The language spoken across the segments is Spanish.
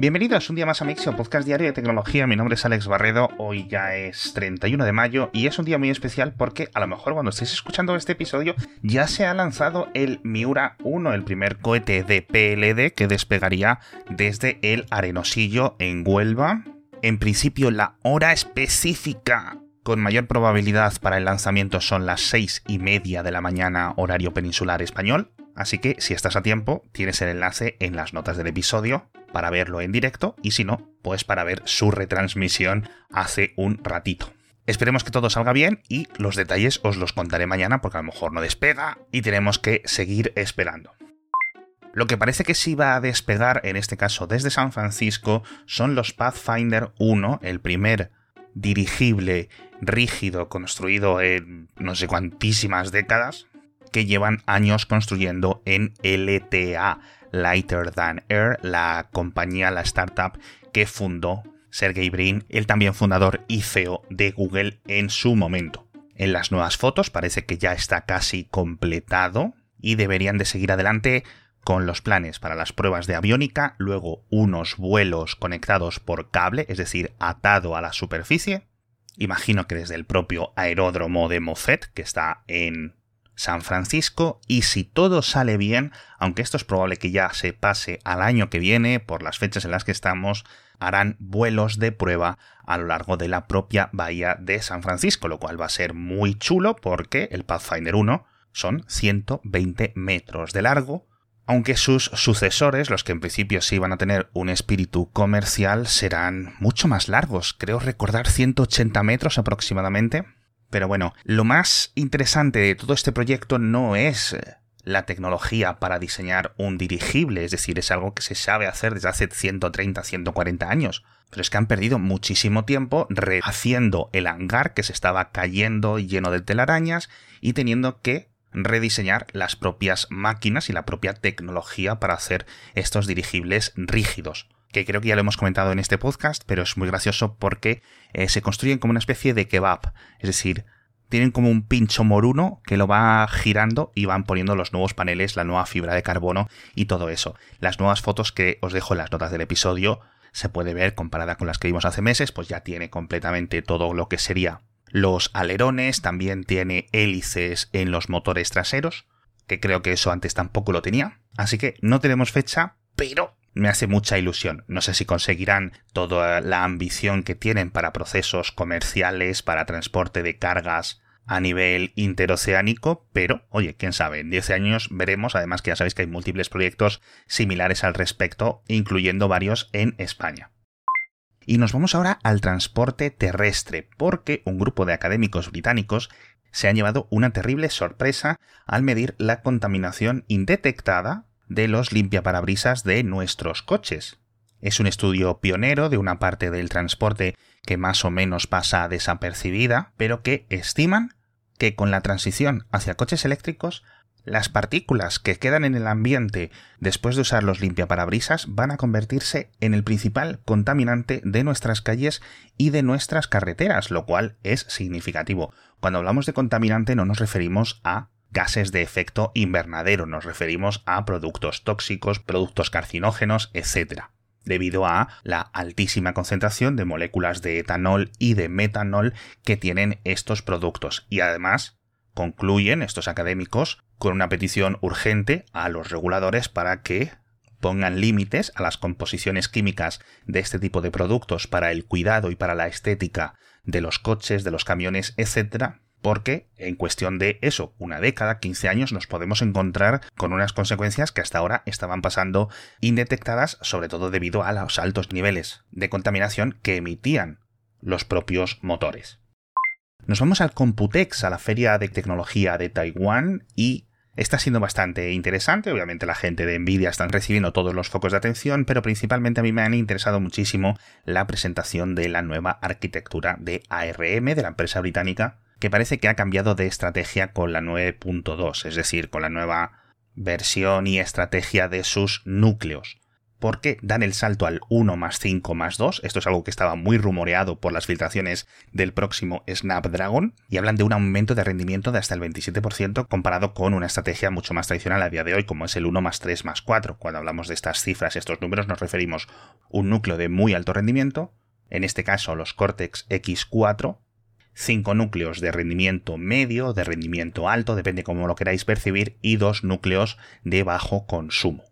Bienvenidos un día más a Mixio, podcast diario de tecnología. Mi nombre es Alex Barredo. Hoy ya es 31 de mayo y es un día muy especial porque a lo mejor cuando estéis escuchando este episodio ya se ha lanzado el Miura 1, el primer cohete de PLD que despegaría desde el Arenosillo en Huelva. En principio, la hora específica con mayor probabilidad para el lanzamiento son las 6 y media de la mañana horario peninsular español. Así que si estás a tiempo, tienes el enlace en las notas del episodio para verlo en directo y si no, pues para ver su retransmisión hace un ratito. Esperemos que todo salga bien y los detalles os los contaré mañana porque a lo mejor no despega y tenemos que seguir esperando. Lo que parece que sí va a despegar, en este caso desde San Francisco, son los Pathfinder 1, el primer dirigible rígido construido en no sé cuantísimas décadas, que llevan años construyendo en LTA, Lighter Than Air, la compañía, la startup que fundó Sergey Brin, el también fundador y CEO de Google en su momento. En las nuevas fotos parece que ya está casi completado y deberían de seguir adelante con los planes para las pruebas de aviónica, luego unos vuelos conectados por cable, es decir, atado a la superficie. Imagino que desde el propio aeródromo de Moffett, que está en San Francisco y si todo sale bien, aunque esto es probable que ya se pase al año que viene por las fechas en las que estamos, harán vuelos de prueba a lo largo de la propia bahía de San Francisco, lo cual va a ser muy chulo porque el Pathfinder 1 son 120 metros de largo, aunque sus sucesores, los que en principio sí van a tener un espíritu comercial, serán mucho más largos, creo recordar 180 metros aproximadamente. Pero bueno, lo más interesante de todo este proyecto no es eh, la tecnología para diseñar un dirigible, es decir, es algo que se sabe hacer desde hace 130, 140 años. Pero es que han perdido muchísimo tiempo rehaciendo el hangar que se estaba cayendo lleno de telarañas y teniendo que rediseñar las propias máquinas y la propia tecnología para hacer estos dirigibles rígidos que creo que ya lo hemos comentado en este podcast, pero es muy gracioso porque eh, se construyen como una especie de kebab, es decir, tienen como un pincho moruno que lo va girando y van poniendo los nuevos paneles, la nueva fibra de carbono y todo eso. Las nuevas fotos que os dejo en las notas del episodio se puede ver comparada con las que vimos hace meses, pues ya tiene completamente todo lo que sería los alerones, también tiene hélices en los motores traseros, que creo que eso antes tampoco lo tenía. Así que no tenemos fecha, pero me hace mucha ilusión. No sé si conseguirán toda la ambición que tienen para procesos comerciales, para transporte de cargas a nivel interoceánico, pero oye, quién sabe, en 10 años veremos, además que ya sabéis que hay múltiples proyectos similares al respecto, incluyendo varios en España. Y nos vamos ahora al transporte terrestre, porque un grupo de académicos británicos se han llevado una terrible sorpresa al medir la contaminación indetectada de los limpiaparabrisas de nuestros coches. Es un estudio pionero de una parte del transporte que más o menos pasa desapercibida, pero que estiman que con la transición hacia coches eléctricos, las partículas que quedan en el ambiente después de usar los limpiaparabrisas van a convertirse en el principal contaminante de nuestras calles y de nuestras carreteras, lo cual es significativo. Cuando hablamos de contaminante no nos referimos a gases de efecto invernadero, nos referimos a productos tóxicos, productos carcinógenos, etc. debido a la altísima concentración de moléculas de etanol y de metanol que tienen estos productos. Y además, concluyen estos académicos con una petición urgente a los reguladores para que pongan límites a las composiciones químicas de este tipo de productos para el cuidado y para la estética de los coches, de los camiones, etc., porque en cuestión de eso, una década, 15 años, nos podemos encontrar con unas consecuencias que hasta ahora estaban pasando indetectadas, sobre todo debido a los altos niveles de contaminación que emitían los propios motores. Nos vamos al Computex, a la feria de tecnología de Taiwán, y está siendo bastante interesante. Obviamente la gente de Nvidia están recibiendo todos los focos de atención, pero principalmente a mí me han interesado muchísimo la presentación de la nueva arquitectura de ARM, de la empresa británica que parece que ha cambiado de estrategia con la 9.2, es decir, con la nueva versión y estrategia de sus núcleos. porque dan el salto al 1 más 5 más 2. Esto es algo que estaba muy rumoreado por las filtraciones del próximo Snapdragon. Y hablan de un aumento de rendimiento de hasta el 27% comparado con una estrategia mucho más tradicional a día de hoy, como es el 1 más 3 más 4. Cuando hablamos de estas cifras, estos números, nos referimos a un núcleo de muy alto rendimiento, en este caso los Cortex X4, 5 núcleos de rendimiento medio, de rendimiento alto, depende cómo lo queráis percibir, y dos núcleos de bajo consumo.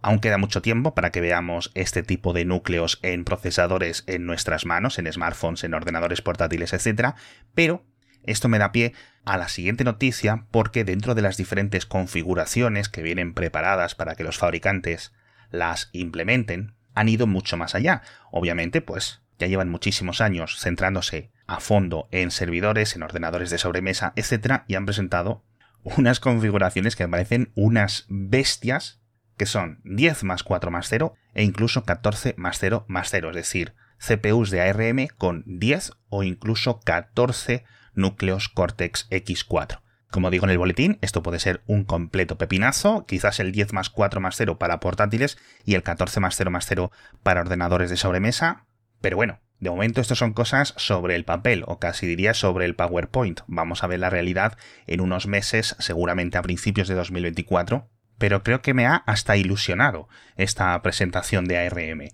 Aún queda mucho tiempo para que veamos este tipo de núcleos en procesadores en nuestras manos, en smartphones, en ordenadores portátiles, etc. Pero esto me da pie a la siguiente noticia porque dentro de las diferentes configuraciones que vienen preparadas para que los fabricantes las implementen, han ido mucho más allá. Obviamente, pues ya llevan muchísimos años centrándose a fondo en servidores, en ordenadores de sobremesa, etc. y han presentado unas configuraciones que me parecen unas bestias que son 10 más 4 más 0 e incluso 14 más 0 más 0, es decir, CPUs de ARM con 10 o incluso 14 núcleos Cortex X4. Como digo en el boletín, esto puede ser un completo pepinazo, quizás el 10 más 4 más 0 para portátiles y el 14 más 0 más 0 para ordenadores de sobremesa, pero bueno, de momento esto son cosas sobre el papel, o casi diría sobre el PowerPoint. Vamos a ver la realidad en unos meses, seguramente a principios de 2024, pero creo que me ha hasta ilusionado esta presentación de ARM.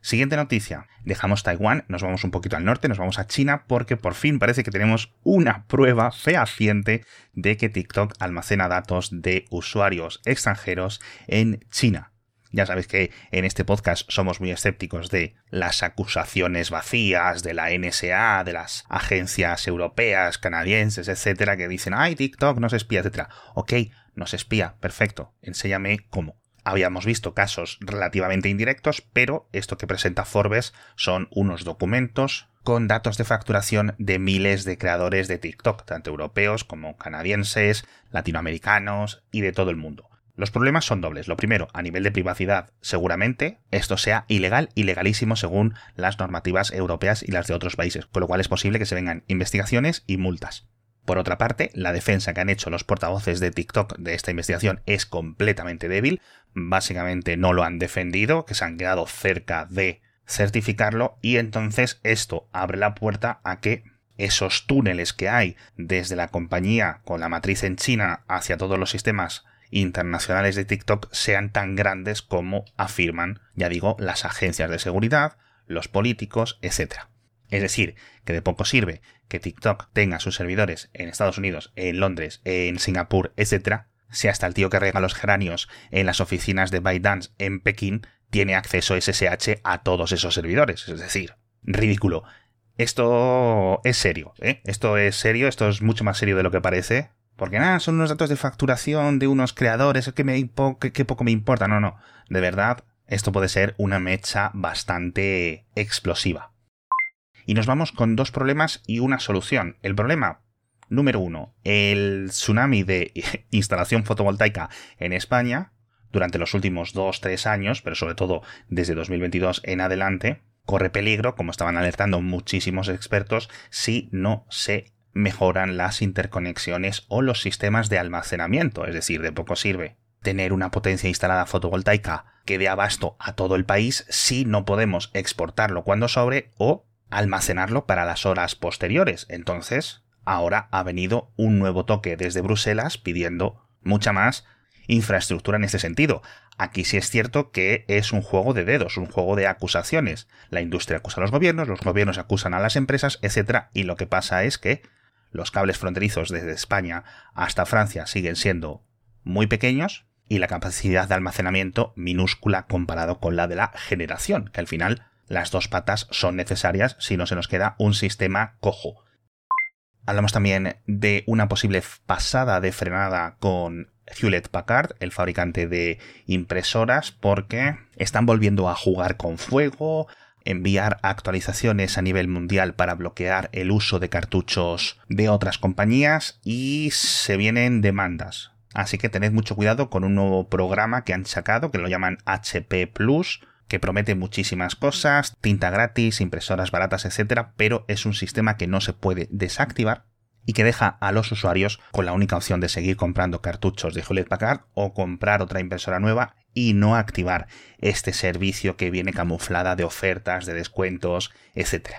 Siguiente noticia. Dejamos Taiwán, nos vamos un poquito al norte, nos vamos a China, porque por fin parece que tenemos una prueba fehaciente de que TikTok almacena datos de usuarios extranjeros en China. Ya sabéis que en este podcast somos muy escépticos de las acusaciones vacías de la NSA, de las agencias europeas, canadienses, etcétera, que dicen, ay, TikTok nos espía, etcétera. Ok, nos espía, perfecto, enséñame cómo. Habíamos visto casos relativamente indirectos, pero esto que presenta Forbes son unos documentos con datos de facturación de miles de creadores de TikTok, tanto europeos como canadienses, latinoamericanos y de todo el mundo. Los problemas son dobles. Lo primero, a nivel de privacidad, seguramente esto sea ilegal, ilegalísimo según las normativas europeas y las de otros países, con lo cual es posible que se vengan investigaciones y multas. Por otra parte, la defensa que han hecho los portavoces de TikTok de esta investigación es completamente débil. Básicamente no lo han defendido, que se han quedado cerca de certificarlo y entonces esto abre la puerta a que esos túneles que hay desde la compañía con la matriz en China hacia todos los sistemas internacionales de TikTok sean tan grandes como afirman, ya digo, las agencias de seguridad, los políticos, etc. Es decir, que de poco sirve que TikTok tenga sus servidores en Estados Unidos, en Londres, en Singapur, etc., si hasta el tío que rega los geranios en las oficinas de ByteDance en Pekín tiene acceso SSH a todos esos servidores. Es decir, ridículo. Esto es serio, ¿eh? Esto es serio, esto es mucho más serio de lo que parece. Porque nada, son unos datos de facturación de unos creadores, que, me, que, poco me importa. No, no. De verdad, esto puede ser una mecha bastante explosiva. Y nos vamos con dos problemas y una solución. El problema número uno, el tsunami de instalación fotovoltaica en España durante los últimos dos, tres años, pero sobre todo desde 2022 en adelante, corre peligro, como estaban alertando muchísimos expertos, si no se mejoran las interconexiones o los sistemas de almacenamiento, es decir, de poco sirve tener una potencia instalada fotovoltaica que dé abasto a todo el país si no podemos exportarlo cuando sobre o almacenarlo para las horas posteriores. Entonces, ahora ha venido un nuevo toque desde Bruselas pidiendo mucha más infraestructura en este sentido. Aquí sí es cierto que es un juego de dedos, un juego de acusaciones. La industria acusa a los gobiernos, los gobiernos acusan a las empresas, etc. Y lo que pasa es que los cables fronterizos desde España hasta Francia siguen siendo muy pequeños y la capacidad de almacenamiento minúscula comparado con la de la generación, que al final las dos patas son necesarias si no se nos queda un sistema cojo. Hablamos también de una posible pasada de frenada con Hewlett Packard, el fabricante de impresoras, porque están volviendo a jugar con fuego, enviar actualizaciones a nivel mundial para bloquear el uso de cartuchos de otras compañías y se vienen demandas. Así que tened mucho cuidado con un nuevo programa que han sacado que lo llaman HP Plus que promete muchísimas cosas, tinta gratis, impresoras baratas, etc., pero es un sistema que no se puede desactivar y que deja a los usuarios con la única opción de seguir comprando cartuchos de Hewlett Packard o comprar otra impresora nueva y no activar este servicio que viene camuflada de ofertas, de descuentos, etc.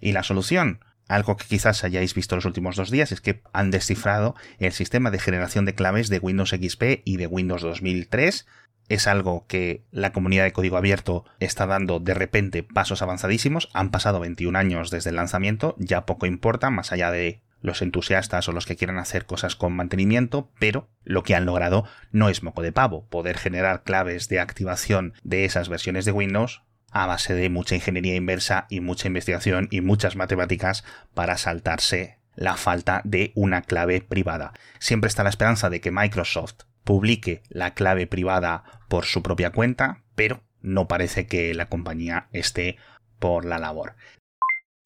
¿Y la solución? Algo que quizás hayáis visto los últimos dos días es que han descifrado el sistema de generación de claves de Windows XP y de Windows 2003. Es algo que la comunidad de código abierto está dando de repente pasos avanzadísimos. Han pasado 21 años desde el lanzamiento, ya poco importa, más allá de los entusiastas o los que quieran hacer cosas con mantenimiento, pero lo que han logrado no es moco de pavo, poder generar claves de activación de esas versiones de Windows a base de mucha ingeniería inversa y mucha investigación y muchas matemáticas para saltarse la falta de una clave privada. Siempre está la esperanza de que Microsoft publique la clave privada por su propia cuenta, pero no parece que la compañía esté por la labor.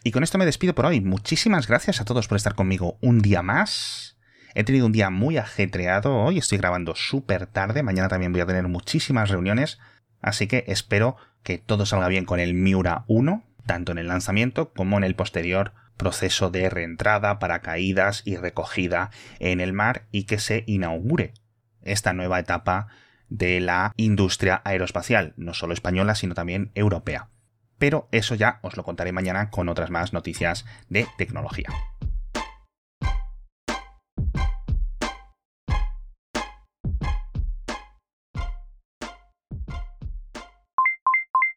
Y con esto me despido por hoy. Muchísimas gracias a todos por estar conmigo un día más. He tenido un día muy ajetreado hoy, estoy grabando súper tarde, mañana también voy a tener muchísimas reuniones, así que espero que todo salga bien con el Miura 1, tanto en el lanzamiento como en el posterior proceso de reentrada, paracaídas y recogida en el mar y que se inaugure esta nueva etapa de la industria aeroespacial, no solo española, sino también europea. Pero eso ya os lo contaré mañana con otras más noticias de tecnología.